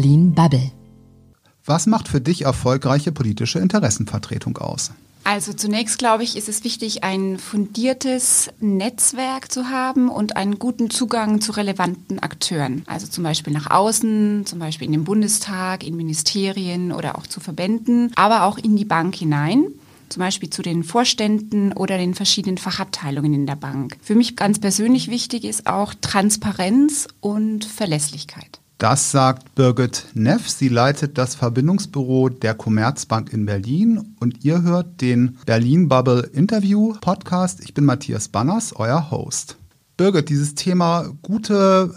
Berlin Bubble. Was macht für dich erfolgreiche politische Interessenvertretung aus? Also zunächst glaube ich, ist es wichtig, ein fundiertes Netzwerk zu haben und einen guten Zugang zu relevanten Akteuren. Also zum Beispiel nach außen, zum Beispiel in den Bundestag, in Ministerien oder auch zu Verbänden, aber auch in die Bank hinein zum Beispiel zu den Vorständen oder den verschiedenen Fachabteilungen in der Bank. Für mich ganz persönlich wichtig ist auch Transparenz und Verlässlichkeit. Das sagt Birgit Neff. Sie leitet das Verbindungsbüro der Commerzbank in Berlin und ihr hört den Berlin Bubble Interview Podcast. Ich bin Matthias Banners, euer Host. Birgit, dieses Thema gute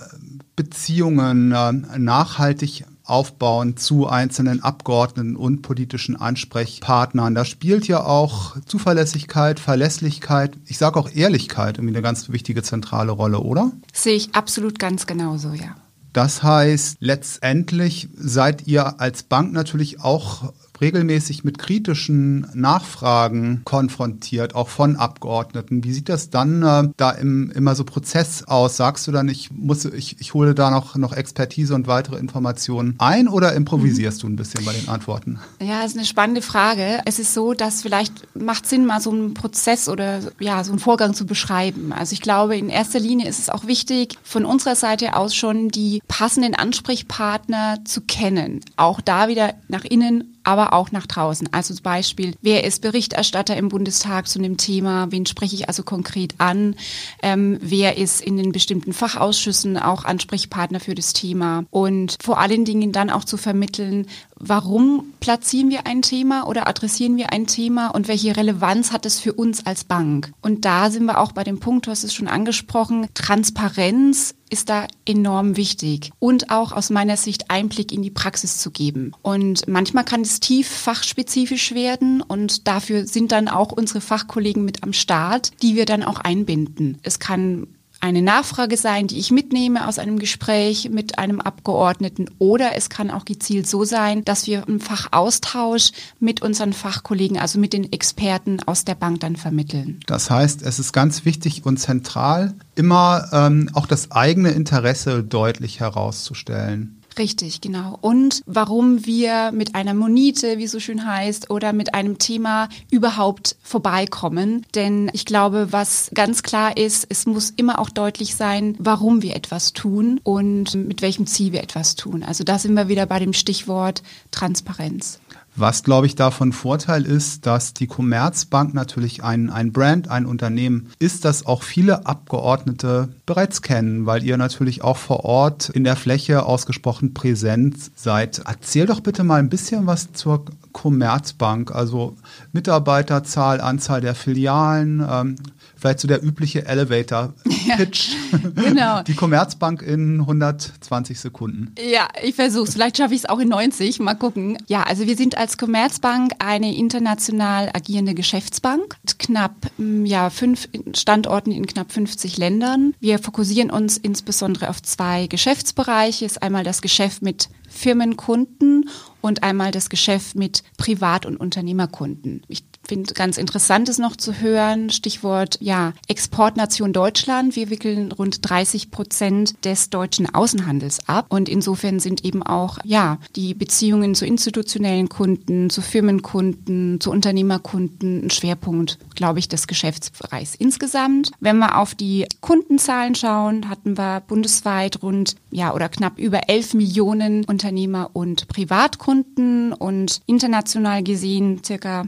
Beziehungen, äh, nachhaltig aufbauen zu einzelnen Abgeordneten und politischen Ansprechpartnern. Da spielt ja auch Zuverlässigkeit, Verlässlichkeit, ich sage auch Ehrlichkeit irgendwie eine ganz wichtige zentrale Rolle, oder? Sehe ich absolut ganz genauso, ja. Das heißt, letztendlich seid ihr als Bank natürlich auch regelmäßig mit kritischen Nachfragen konfrontiert, auch von Abgeordneten. Wie sieht das dann äh, da im, immer so Prozess aus? Sagst du dann, ich muss, ich, ich hole da noch, noch Expertise und weitere Informationen ein oder improvisierst mhm. du ein bisschen bei den Antworten? Ja, das ist eine spannende Frage. Es ist so, dass vielleicht macht Sinn, mal so einen Prozess oder ja, so einen Vorgang zu beschreiben. Also ich glaube, in erster Linie ist es auch wichtig, von unserer Seite aus schon die passenden Ansprechpartner zu kennen. Auch da wieder nach innen aber auch nach draußen. Also zum Beispiel, wer ist Berichterstatter im Bundestag zu einem Thema? Wen spreche ich also konkret an? Ähm, wer ist in den bestimmten Fachausschüssen auch Ansprechpartner für das Thema? Und vor allen Dingen dann auch zu vermitteln, warum platzieren wir ein Thema oder adressieren wir ein Thema und welche Relevanz hat es für uns als Bank? Und da sind wir auch bei dem Punkt, du hast es schon angesprochen, Transparenz ist da enorm wichtig und auch aus meiner Sicht Einblick in die Praxis zu geben. Und manchmal kann es tief fachspezifisch werden und dafür sind dann auch unsere Fachkollegen mit am Start, die wir dann auch einbinden. Es kann eine Nachfrage sein, die ich mitnehme aus einem Gespräch mit einem Abgeordneten oder es kann auch gezielt so sein, dass wir einen Fachaustausch mit unseren Fachkollegen, also mit den Experten aus der Bank dann vermitteln. Das heißt, es ist ganz wichtig und zentral, immer ähm, auch das eigene Interesse deutlich herauszustellen. Richtig, genau. Und warum wir mit einer Monite, wie es so schön heißt, oder mit einem Thema überhaupt vorbeikommen. Denn ich glaube, was ganz klar ist, es muss immer auch deutlich sein, warum wir etwas tun und mit welchem Ziel wir etwas tun. Also da sind wir wieder bei dem Stichwort Transparenz. Was, glaube ich, davon Vorteil ist, dass die Commerzbank natürlich ein, ein Brand, ein Unternehmen ist, das auch viele Abgeordnete bereits kennen, weil ihr natürlich auch vor Ort in der Fläche ausgesprochen präsent seid. Erzähl doch bitte mal ein bisschen was zur Commerzbank, also Mitarbeiterzahl, Anzahl der Filialen, ähm, vielleicht so der übliche Elevator-Pitch. Ja, genau. Die Commerzbank in 120 Sekunden. Ja, ich versuche es. Vielleicht schaffe ich es auch in 90. Mal gucken. Ja, also wir sind als Commerzbank eine international agierende Geschäftsbank mit knapp mm, ja, fünf Standorten in knapp 50 Ländern. Wir fokussieren uns insbesondere auf zwei Geschäftsbereiche. ist einmal das Geschäft mit Firmenkunden und einmal das Geschäft mit Privat- und Unternehmerkunden. Ich finde ganz interessant ist noch zu hören, Stichwort ja, Exportnation Deutschland. Wir wickeln rund 30 Prozent des deutschen Außenhandels ab und insofern sind eben auch ja, die Beziehungen zu institutionellen Kunden, zu Firmenkunden, zu Unternehmerkunden ein Schwerpunkt, glaube ich, des Geschäftsbereichs insgesamt. Wenn wir auf die Kundenzahlen schauen, hatten wir bundesweit rund ja oder knapp über 11 Millionen Unternehmer und Privatkunden und international gesehen circa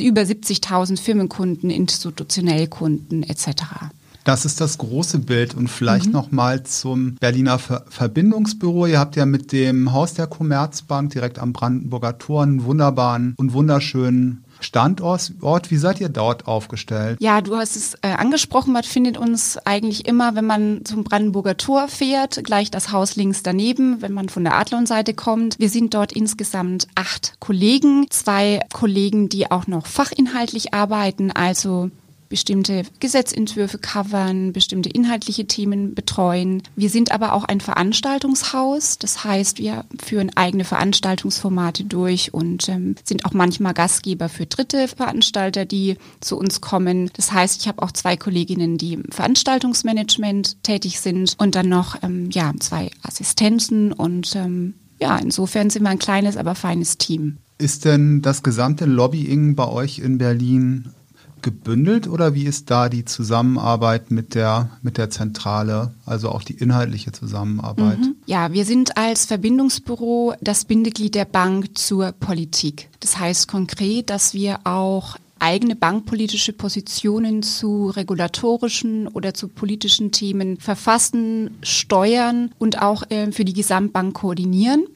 über 70.000 Firmenkunden, institutionelle Kunden etc. Das ist das große Bild. Und vielleicht mhm. noch mal zum Berliner Ver Verbindungsbüro. Ihr habt ja mit dem Haus der Commerzbank direkt am Brandenburger Tor einen wunderbaren und wunderschönen Standort. Wie seid ihr dort aufgestellt? Ja, du hast es äh, angesprochen. Man findet uns eigentlich immer, wenn man zum Brandenburger Tor fährt, gleich das Haus links daneben, wenn man von der Adlon-Seite kommt. Wir sind dort insgesamt acht Kollegen, zwei Kollegen, die auch noch fachinhaltlich arbeiten, also bestimmte Gesetzentwürfe covern, bestimmte inhaltliche Themen betreuen. Wir sind aber auch ein Veranstaltungshaus. Das heißt, wir führen eigene Veranstaltungsformate durch und ähm, sind auch manchmal Gastgeber für dritte Veranstalter, die zu uns kommen. Das heißt, ich habe auch zwei Kolleginnen, die im Veranstaltungsmanagement tätig sind und dann noch ähm, ja, zwei Assistenten und ähm, ja, insofern sind wir ein kleines, aber feines Team. Ist denn das gesamte Lobbying bei euch in Berlin gebündelt oder wie ist da die Zusammenarbeit mit der, mit der Zentrale, also auch die inhaltliche Zusammenarbeit? Mhm. Ja, wir sind als Verbindungsbüro das Bindeglied der Bank zur Politik. Das heißt konkret, dass wir auch eigene bankpolitische Positionen zu regulatorischen oder zu politischen Themen verfassen, steuern und auch äh, für die Gesamtbank koordinieren.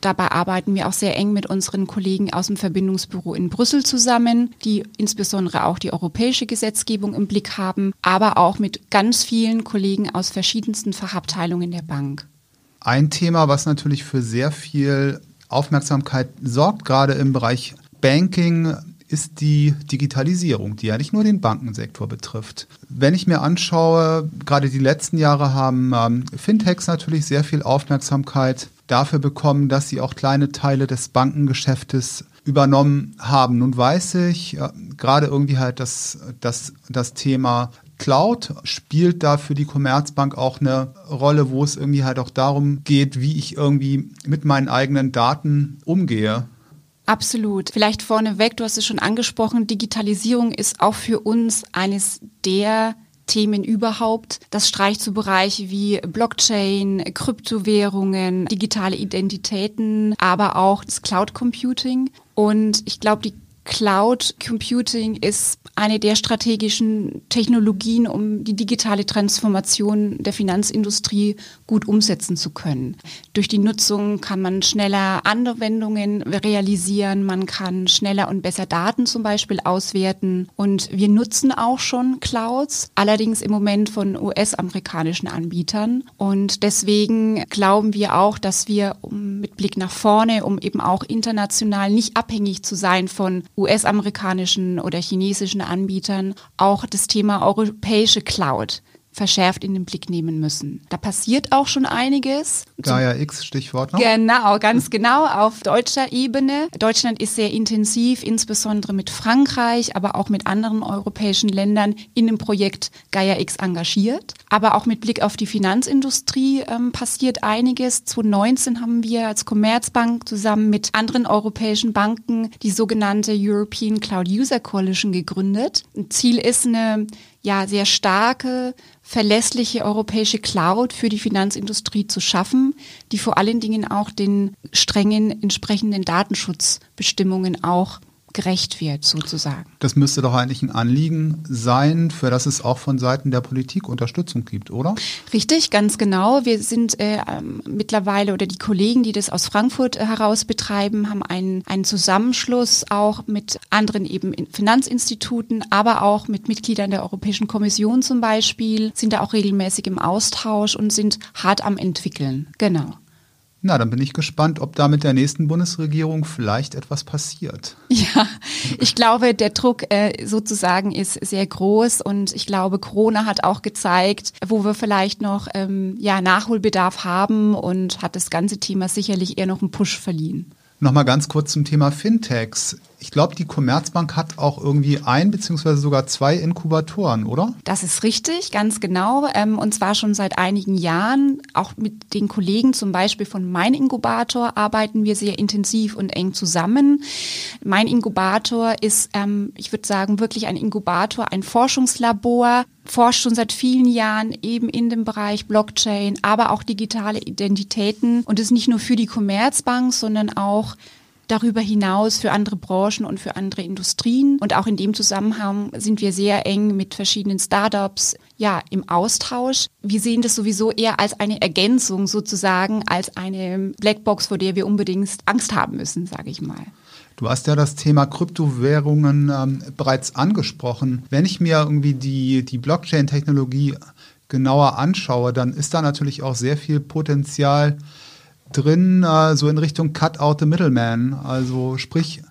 Dabei arbeiten wir auch sehr eng mit unseren Kollegen aus dem Verbindungsbüro in Brüssel zusammen, die insbesondere auch die europäische Gesetzgebung im Blick haben, aber auch mit ganz vielen Kollegen aus verschiedensten Fachabteilungen der Bank. Ein Thema, was natürlich für sehr viel Aufmerksamkeit sorgt, gerade im Bereich Banking, ist die Digitalisierung, die ja nicht nur den Bankensektor betrifft. Wenn ich mir anschaue, gerade die letzten Jahre haben ähm, Fintechs natürlich sehr viel Aufmerksamkeit dafür bekommen, dass sie auch kleine Teile des Bankengeschäftes übernommen haben. Nun weiß ich, äh, gerade irgendwie halt das, das, das Thema Cloud spielt da für die Commerzbank auch eine Rolle, wo es irgendwie halt auch darum geht, wie ich irgendwie mit meinen eigenen Daten umgehe. Absolut. Vielleicht vorneweg, du hast es schon angesprochen, Digitalisierung ist auch für uns eines der Themen überhaupt. Das streicht so Bereiche wie Blockchain, Kryptowährungen, digitale Identitäten, aber auch das Cloud Computing. Und ich glaube, die Cloud Computing ist eine der strategischen Technologien, um die digitale Transformation der Finanzindustrie gut umsetzen zu können. Durch die Nutzung kann man schneller Anwendungen realisieren, man kann schneller und besser Daten zum Beispiel auswerten. Und wir nutzen auch schon Clouds, allerdings im Moment von US-amerikanischen Anbietern. Und deswegen glauben wir auch, dass wir mit Blick nach vorne, um eben auch international nicht abhängig zu sein von US-amerikanischen oder chinesischen Anbietern auch das Thema europäische Cloud verschärft in den Blick nehmen müssen. Da passiert auch schon einiges. Gaia X, Stichwort noch. Genau, ganz genau auf deutscher Ebene. Deutschland ist sehr intensiv, insbesondere mit Frankreich, aber auch mit anderen europäischen Ländern in dem Projekt Gaia X engagiert. Aber auch mit Blick auf die Finanzindustrie ähm, passiert einiges. 2019 haben wir als Commerzbank zusammen mit anderen europäischen Banken die sogenannte European Cloud User Coalition gegründet. Ziel ist eine ja sehr starke, verlässliche europäische Cloud für die Finanzindustrie zu schaffen, die vor allen Dingen auch den strengen entsprechenden Datenschutzbestimmungen auch gerecht wird, sozusagen. Das müsste doch eigentlich ein Anliegen sein, für das es auch von Seiten der Politik Unterstützung gibt, oder? Richtig, ganz genau. Wir sind äh, ähm, mittlerweile oder die Kollegen, die das aus Frankfurt äh, heraus betreiben, haben einen, einen Zusammenschluss auch mit anderen eben Finanzinstituten, aber auch mit Mitgliedern der Europäischen Kommission zum Beispiel, sind da auch regelmäßig im Austausch und sind hart am entwickeln. Genau. Na, dann bin ich gespannt, ob da mit der nächsten Bundesregierung vielleicht etwas passiert. Ja, ich glaube, der Druck äh, sozusagen ist sehr groß und ich glaube, Corona hat auch gezeigt, wo wir vielleicht noch ähm, ja, Nachholbedarf haben und hat das ganze Thema sicherlich eher noch einen Push verliehen. Nochmal ganz kurz zum Thema Fintechs. Ich glaube, die Commerzbank hat auch irgendwie ein beziehungsweise sogar zwei Inkubatoren, oder? Das ist richtig, ganz genau. Ähm, und zwar schon seit einigen Jahren. Auch mit den Kollegen zum Beispiel von Mein Inkubator arbeiten wir sehr intensiv und eng zusammen. Mein Inkubator ist, ähm, ich würde sagen, wirklich ein Inkubator, ein Forschungslabor, forscht schon seit vielen Jahren eben in dem Bereich Blockchain, aber auch digitale Identitäten und ist nicht nur für die Commerzbank, sondern auch darüber hinaus für andere Branchen und für andere Industrien. Und auch in dem Zusammenhang sind wir sehr eng mit verschiedenen Startups ja, im Austausch. Wir sehen das sowieso eher als eine Ergänzung sozusagen, als eine Blackbox, vor der wir unbedingt Angst haben müssen, sage ich mal. Du hast ja das Thema Kryptowährungen ähm, bereits angesprochen. Wenn ich mir irgendwie die, die Blockchain-Technologie genauer anschaue, dann ist da natürlich auch sehr viel Potenzial drin, äh, so in Richtung Cut out the middleman. Also sprich,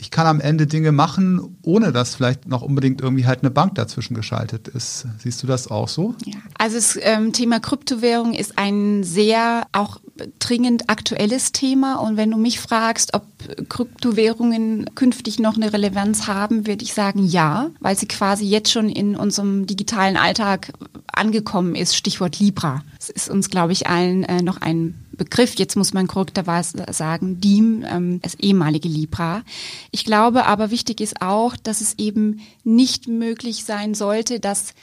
ich kann am Ende Dinge machen, ohne dass vielleicht noch unbedingt irgendwie halt eine Bank dazwischen geschaltet ist. Siehst du das auch so? Ja, also das ähm, Thema Kryptowährung ist ein sehr auch dringend aktuelles Thema. Und wenn du mich fragst, ob Kryptowährungen künftig noch eine Relevanz haben, würde ich sagen ja, weil sie quasi jetzt schon in unserem digitalen Alltag angekommen ist. Stichwort Libra. Es ist uns, glaube ich, allen äh, noch ein Begriff, jetzt muss man korrekterweise sagen, DIEM, ähm, das ehemalige Libra. Ich glaube aber wichtig ist auch, dass es eben nicht möglich sein sollte, dass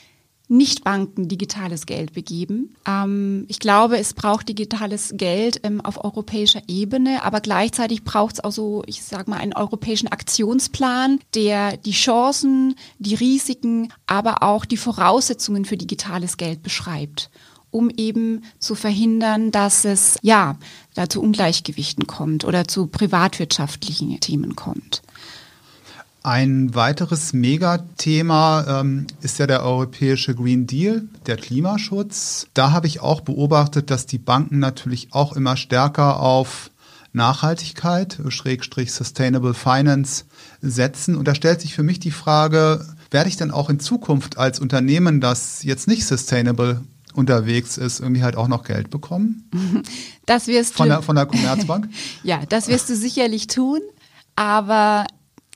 Nichtbanken digitales Geld begeben. Ähm, ich glaube, es braucht digitales Geld ähm, auf europäischer Ebene, aber gleichzeitig braucht es auch so, ich sage mal, einen europäischen Aktionsplan, der die Chancen, die Risiken, aber auch die Voraussetzungen für digitales Geld beschreibt um eben zu verhindern, dass es ja da zu Ungleichgewichten kommt oder zu privatwirtschaftlichen Themen kommt. Ein weiteres Megathema ähm, ist ja der europäische Green Deal, der Klimaschutz. Da habe ich auch beobachtet, dass die Banken natürlich auch immer stärker auf Nachhaltigkeit, Schrägstrich Sustainable Finance setzen. Und da stellt sich für mich die Frage, werde ich dann auch in Zukunft als Unternehmen, das jetzt nicht sustainable unterwegs ist, irgendwie halt auch noch Geld bekommen? Das wirst von du. Der, von der Commerzbank? ja, das wirst du sicherlich tun. Aber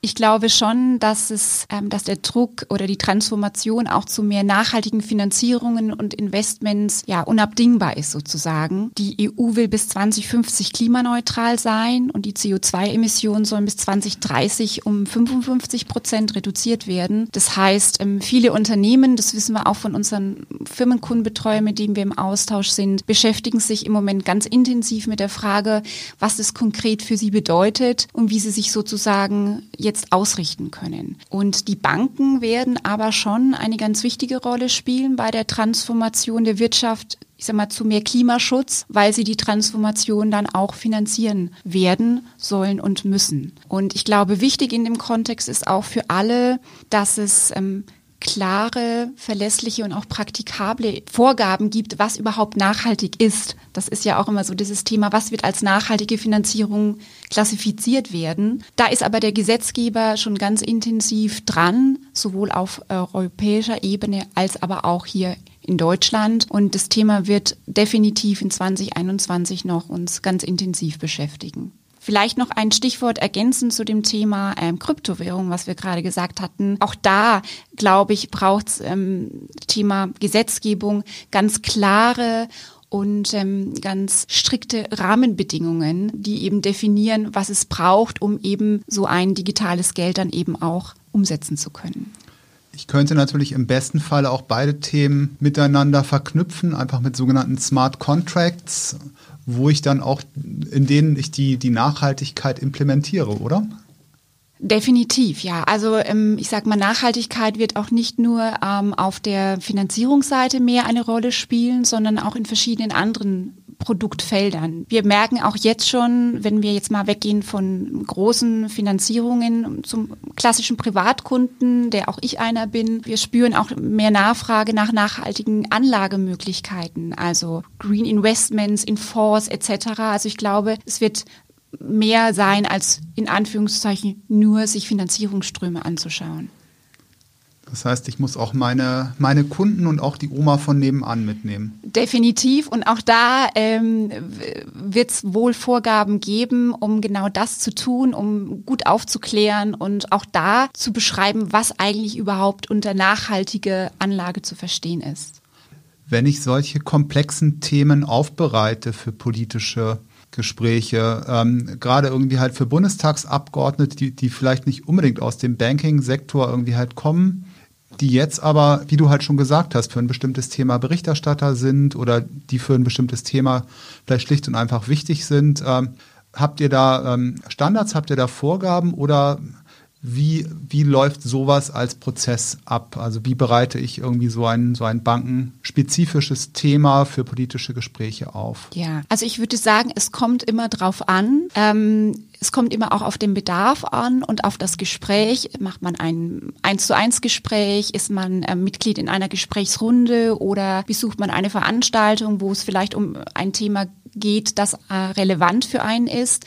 ich glaube schon, dass es, ähm, dass der Druck oder die Transformation auch zu mehr nachhaltigen Finanzierungen und Investments ja unabdingbar ist sozusagen. Die EU will bis 2050 klimaneutral sein und die CO2-Emissionen sollen bis 2030 um 55 Prozent reduziert werden. Das heißt, ähm, viele Unternehmen, das wissen wir auch von unseren Firmenkundenbetreuern, mit denen wir im Austausch sind, beschäftigen sich im Moment ganz intensiv mit der Frage, was das konkret für sie bedeutet und wie sie sich sozusagen jetzt ausrichten können. Und die Banken werden aber schon eine ganz wichtige Rolle spielen bei der Transformation der Wirtschaft ich sag mal, zu mehr Klimaschutz, weil sie die Transformation dann auch finanzieren werden, sollen und müssen. Und ich glaube, wichtig in dem Kontext ist auch für alle, dass es ähm, klare, verlässliche und auch praktikable Vorgaben gibt, was überhaupt nachhaltig ist. Das ist ja auch immer so dieses Thema, was wird als nachhaltige Finanzierung klassifiziert werden. Da ist aber der Gesetzgeber schon ganz intensiv dran, sowohl auf europäischer Ebene als aber auch hier in Deutschland. Und das Thema wird definitiv in 2021 noch uns ganz intensiv beschäftigen. Vielleicht noch ein Stichwort ergänzend zu dem Thema ähm, Kryptowährung, was wir gerade gesagt hatten. Auch da, glaube ich, braucht es ähm, Thema Gesetzgebung ganz klare und ähm, ganz strikte Rahmenbedingungen, die eben definieren, was es braucht, um eben so ein digitales Geld dann eben auch umsetzen zu können. Ich könnte natürlich im besten Fall auch beide Themen miteinander verknüpfen, einfach mit sogenannten Smart Contracts wo ich dann auch, in denen ich die, die Nachhaltigkeit implementiere, oder? Definitiv, ja. Also ähm, ich sage mal, Nachhaltigkeit wird auch nicht nur ähm, auf der Finanzierungsseite mehr eine Rolle spielen, sondern auch in verschiedenen anderen Produktfeldern. Wir merken auch jetzt schon, wenn wir jetzt mal weggehen von großen Finanzierungen zum klassischen Privatkunden, der auch ich einer bin, wir spüren auch mehr Nachfrage nach nachhaltigen Anlagemöglichkeiten, also Green Investments in Fonds etc. Also ich glaube, es wird mehr sein, als in Anführungszeichen nur sich Finanzierungsströme anzuschauen. Das heißt, ich muss auch meine, meine Kunden und auch die Oma von nebenan mitnehmen. Definitiv. Und auch da ähm, wird es wohl Vorgaben geben, um genau das zu tun, um gut aufzuklären und auch da zu beschreiben, was eigentlich überhaupt unter nachhaltige Anlage zu verstehen ist. Wenn ich solche komplexen Themen aufbereite für politische Gespräche, ähm, gerade irgendwie halt für Bundestagsabgeordnete, die, die vielleicht nicht unbedingt aus dem Banking-Sektor irgendwie halt kommen, die jetzt aber, wie du halt schon gesagt hast, für ein bestimmtes Thema Berichterstatter sind oder die für ein bestimmtes Thema vielleicht schlicht und einfach wichtig sind. Ähm, habt ihr da ähm, Standards, habt ihr da Vorgaben oder wie, wie läuft sowas als Prozess ab? Also wie bereite ich irgendwie so ein, so ein bankenspezifisches Thema für politische Gespräche auf? Ja, also ich würde sagen, es kommt immer drauf an. Ähm, es kommt immer auch auf den Bedarf an und auf das Gespräch. Macht man ein eins zu eins Gespräch? Ist man äh, Mitglied in einer Gesprächsrunde oder besucht man eine Veranstaltung, wo es vielleicht um ein Thema geht, das äh, relevant für einen ist.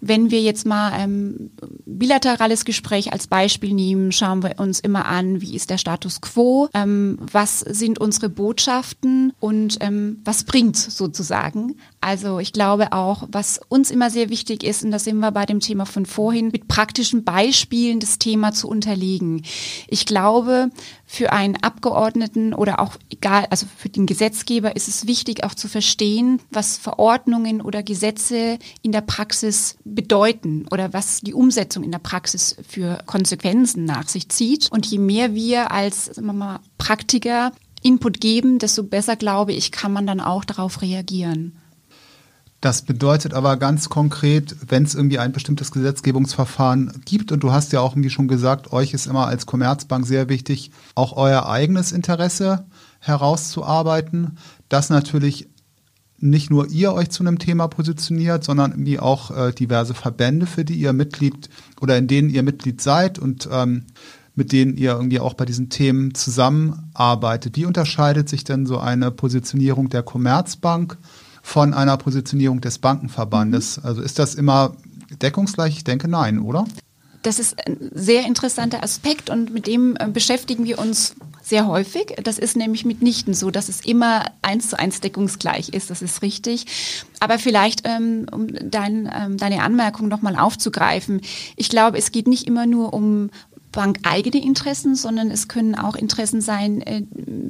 Wenn wir jetzt mal ähm, bilaterales Gespräch als Beispiel nehmen, schauen wir uns immer an, wie ist der Status quo, ähm, was sind unsere Botschaften und ähm, was bringt sozusagen. Also ich glaube auch, was uns immer sehr wichtig ist, und da sind wir bei dem Thema von vorhin, mit praktischen Beispielen das Thema zu unterlegen. Ich glaube, für einen Abgeordneten oder auch egal, also für den Gesetzgeber ist es wichtig auch zu verstehen, was Verordnungen oder Gesetze in der Praxis bedeuten oder was die Umsetzung in der Praxis für Konsequenzen nach sich zieht. Und je mehr wir als sagen wir mal, Praktiker Input geben, desto besser, glaube ich, kann man dann auch darauf reagieren. Das bedeutet aber ganz konkret, wenn es irgendwie ein bestimmtes Gesetzgebungsverfahren gibt, und du hast ja auch irgendwie schon gesagt, euch ist immer als Commerzbank sehr wichtig, auch euer eigenes Interesse herauszuarbeiten, dass natürlich nicht nur ihr euch zu einem Thema positioniert, sondern irgendwie auch äh, diverse Verbände, für die ihr Mitglied oder in denen ihr Mitglied seid und ähm, mit denen ihr irgendwie auch bei diesen Themen zusammenarbeitet. Wie unterscheidet sich denn so eine Positionierung der Commerzbank von einer Positionierung des Bankenverbandes? Mhm. Also ist das immer deckungsgleich? Ich denke nein, oder? Das ist ein sehr interessanter Aspekt und mit dem äh, beschäftigen wir uns sehr häufig. Das ist nämlich mitnichten so, dass es immer eins zu eins deckungsgleich ist. Das ist richtig. Aber vielleicht, ähm, um dein, ähm, deine Anmerkung nochmal aufzugreifen. Ich glaube, es geht nicht immer nur um bankeigene Interessen, sondern es können auch Interessen sein äh,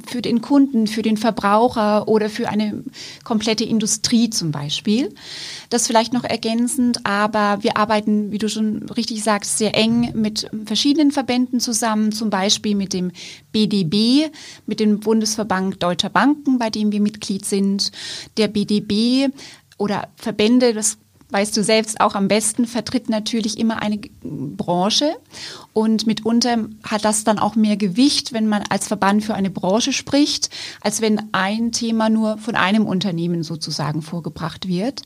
für den Kunden, für den Verbraucher oder für eine komplette Industrie zum Beispiel. Das vielleicht noch ergänzend, aber wir arbeiten, wie du schon richtig sagst, sehr eng mit verschiedenen Verbänden zusammen, zum Beispiel mit dem BDB, mit dem Bundesverband Deutscher Banken, bei dem wir Mitglied sind. Der BDB oder Verbände, das weißt du selbst auch am besten, vertritt natürlich immer eine Branche und mitunter hat das dann auch mehr Gewicht, wenn man als Verband für eine Branche spricht, als wenn ein Thema nur von einem Unternehmen sozusagen vorgebracht wird.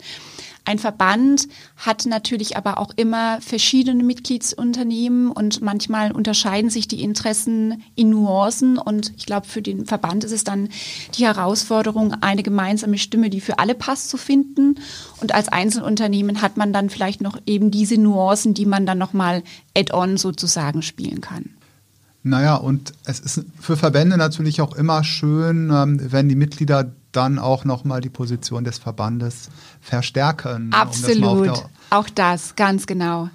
Ein Verband hat natürlich aber auch immer verschiedene Mitgliedsunternehmen und manchmal unterscheiden sich die Interessen in Nuancen und ich glaube, für den Verband ist es dann die Herausforderung, eine gemeinsame Stimme, die für alle passt, zu finden. Und als Einzelunternehmen hat man dann vielleicht noch eben diese Nuancen, die man dann nochmal add-on sozusagen spielen kann. Naja, und es ist für Verbände natürlich auch immer schön, ähm, wenn die Mitglieder dann auch nochmal die Position des Verbandes verstärken. Absolut, um das auch das, ganz genau.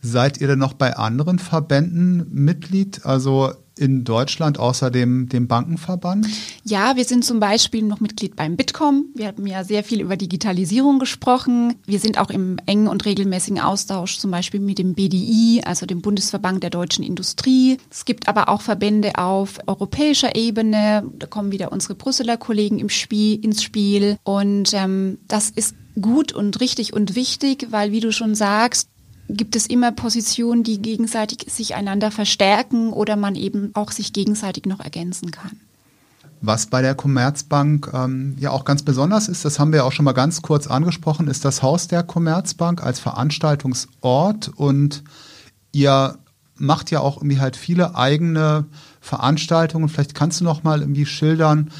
Seid ihr denn noch bei anderen Verbänden Mitglied? Also in Deutschland außer dem, dem Bankenverband? Ja, wir sind zum Beispiel noch Mitglied beim Bitkom. Wir haben ja sehr viel über Digitalisierung gesprochen. Wir sind auch im engen und regelmäßigen Austausch zum Beispiel mit dem BDI, also dem Bundesverband der deutschen Industrie. Es gibt aber auch Verbände auf europäischer Ebene. Da kommen wieder unsere Brüsseler Kollegen im Spiel, ins Spiel. Und ähm, das ist gut und richtig und wichtig, weil, wie du schon sagst, gibt es immer Positionen, die gegenseitig sich einander verstärken oder man eben auch sich gegenseitig noch ergänzen kann. Was bei der Commerzbank ähm, ja auch ganz besonders ist, das haben wir auch schon mal ganz kurz angesprochen, ist das Haus der Commerzbank als Veranstaltungsort und ihr macht ja auch irgendwie halt viele eigene Veranstaltungen. Vielleicht kannst du noch mal irgendwie schildern,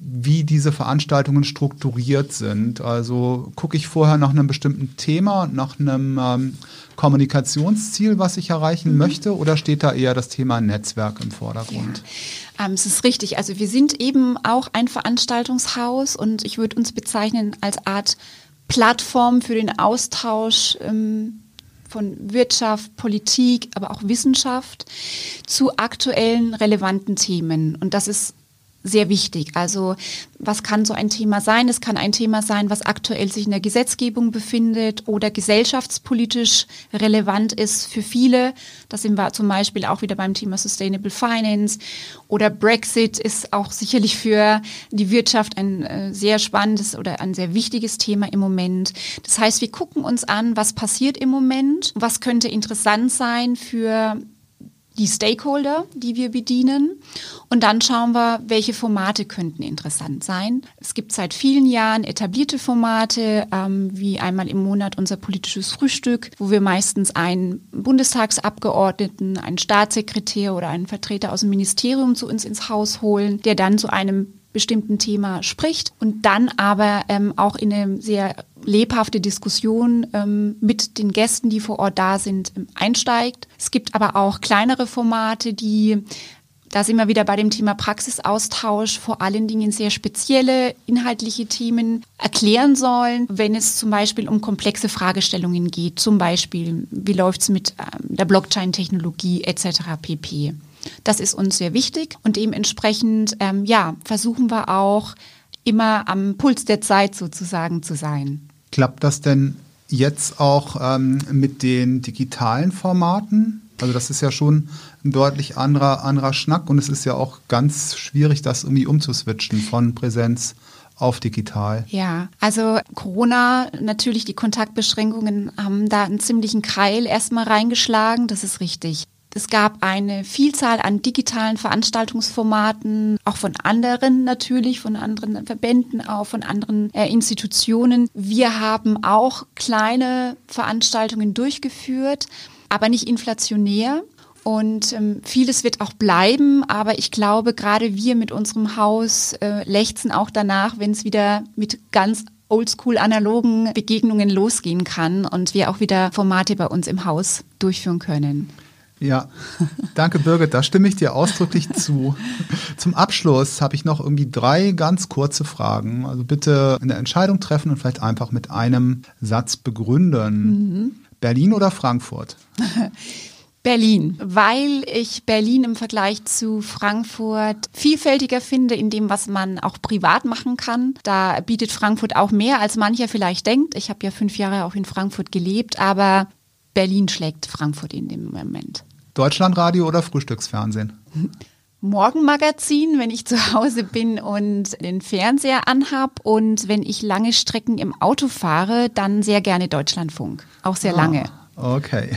wie diese Veranstaltungen strukturiert sind. Also gucke ich vorher nach einem bestimmten Thema, nach einem ähm, Kommunikationsziel, was ich erreichen mhm. möchte, oder steht da eher das Thema Netzwerk im Vordergrund? Ja. Ähm, es ist richtig. Also wir sind eben auch ein Veranstaltungshaus und ich würde uns bezeichnen als Art Plattform für den Austausch. Ähm, von Wirtschaft, Politik, aber auch Wissenschaft zu aktuellen relevanten Themen. Und das ist sehr wichtig. Also was kann so ein Thema sein? Es kann ein Thema sein, was aktuell sich in der Gesetzgebung befindet oder gesellschaftspolitisch relevant ist für viele. Das sind wir zum Beispiel auch wieder beim Thema Sustainable Finance oder Brexit ist auch sicherlich für die Wirtschaft ein äh, sehr spannendes oder ein sehr wichtiges Thema im Moment. Das heißt, wir gucken uns an, was passiert im Moment, was könnte interessant sein für die Stakeholder, die wir bedienen. Und dann schauen wir, welche Formate könnten interessant sein. Es gibt seit vielen Jahren etablierte Formate, ähm, wie einmal im Monat unser politisches Frühstück, wo wir meistens einen Bundestagsabgeordneten, einen Staatssekretär oder einen Vertreter aus dem Ministerium zu uns ins Haus holen, der dann zu einem bestimmten Thema spricht und dann aber ähm, auch in eine sehr lebhafte Diskussion ähm, mit den Gästen, die vor Ort da sind, ähm, einsteigt. Es gibt aber auch kleinere Formate, die da sind wir wieder bei dem Thema Praxisaustausch, vor allen Dingen sehr spezielle inhaltliche Themen erklären sollen, wenn es zum Beispiel um komplexe Fragestellungen geht, zum Beispiel, wie läuft es mit ähm, der Blockchain-Technologie etc. pp. Das ist uns sehr wichtig und dementsprechend ähm, ja, versuchen wir auch immer am Puls der Zeit sozusagen zu sein. Klappt das denn jetzt auch ähm, mit den digitalen Formaten? Also das ist ja schon ein deutlich anderer, anderer Schnack und es ist ja auch ganz schwierig, das irgendwie umzuswitchen von Präsenz auf digital. Ja, also Corona, natürlich die Kontaktbeschränkungen haben da einen ziemlichen Keil erstmal reingeschlagen, das ist richtig. Es gab eine Vielzahl an digitalen Veranstaltungsformaten, auch von anderen natürlich, von anderen Verbänden, auch von anderen äh, Institutionen. Wir haben auch kleine Veranstaltungen durchgeführt, aber nicht inflationär. Und ähm, vieles wird auch bleiben, aber ich glaube, gerade wir mit unserem Haus äh, lechzen auch danach, wenn es wieder mit ganz oldschool analogen Begegnungen losgehen kann und wir auch wieder Formate bei uns im Haus durchführen können. Ja, danke Birgit, da stimme ich dir ausdrücklich zu. Zum Abschluss habe ich noch irgendwie drei ganz kurze Fragen. Also bitte eine Entscheidung treffen und vielleicht einfach mit einem Satz begründen. Mhm. Berlin oder Frankfurt? Berlin, weil ich Berlin im Vergleich zu Frankfurt vielfältiger finde in dem, was man auch privat machen kann. Da bietet Frankfurt auch mehr, als mancher vielleicht denkt. Ich habe ja fünf Jahre auch in Frankfurt gelebt, aber Berlin schlägt Frankfurt in dem Moment. Deutschlandradio oder Frühstücksfernsehen? Morgenmagazin, wenn ich zu Hause bin und den Fernseher anhab und wenn ich lange Strecken im Auto fahre, dann sehr gerne Deutschlandfunk. Auch sehr ah, lange. Okay.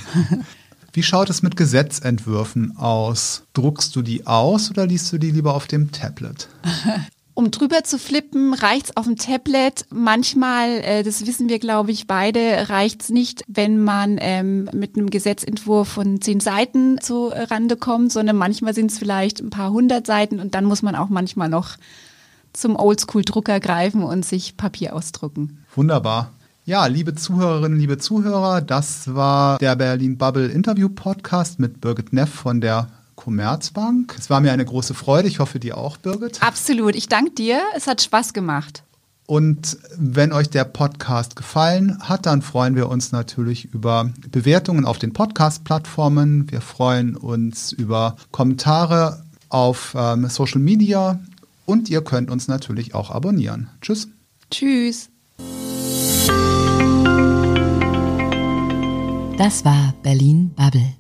Wie schaut es mit Gesetzentwürfen aus? Druckst du die aus oder liest du die lieber auf dem Tablet? Um drüber zu flippen, reicht's auf dem Tablet. Manchmal, äh, das wissen wir, glaube ich, beide, reicht's nicht, wenn man ähm, mit einem Gesetzentwurf von zehn Seiten zu Rande kommt, sondern manchmal sind es vielleicht ein paar hundert Seiten und dann muss man auch manchmal noch zum Oldschool-Drucker greifen und sich Papier ausdrucken. Wunderbar. Ja, liebe Zuhörerinnen, liebe Zuhörer, das war der Berlin Bubble Interview Podcast mit Birgit Neff von der Commerzbank. Es war mir eine große Freude. Ich hoffe, dir auch, Birgit. Absolut. Ich danke dir. Es hat Spaß gemacht. Und wenn euch der Podcast gefallen hat, dann freuen wir uns natürlich über Bewertungen auf den Podcast-Plattformen. Wir freuen uns über Kommentare auf ähm, Social Media und ihr könnt uns natürlich auch abonnieren. Tschüss. Tschüss. Das war Berlin Bubble.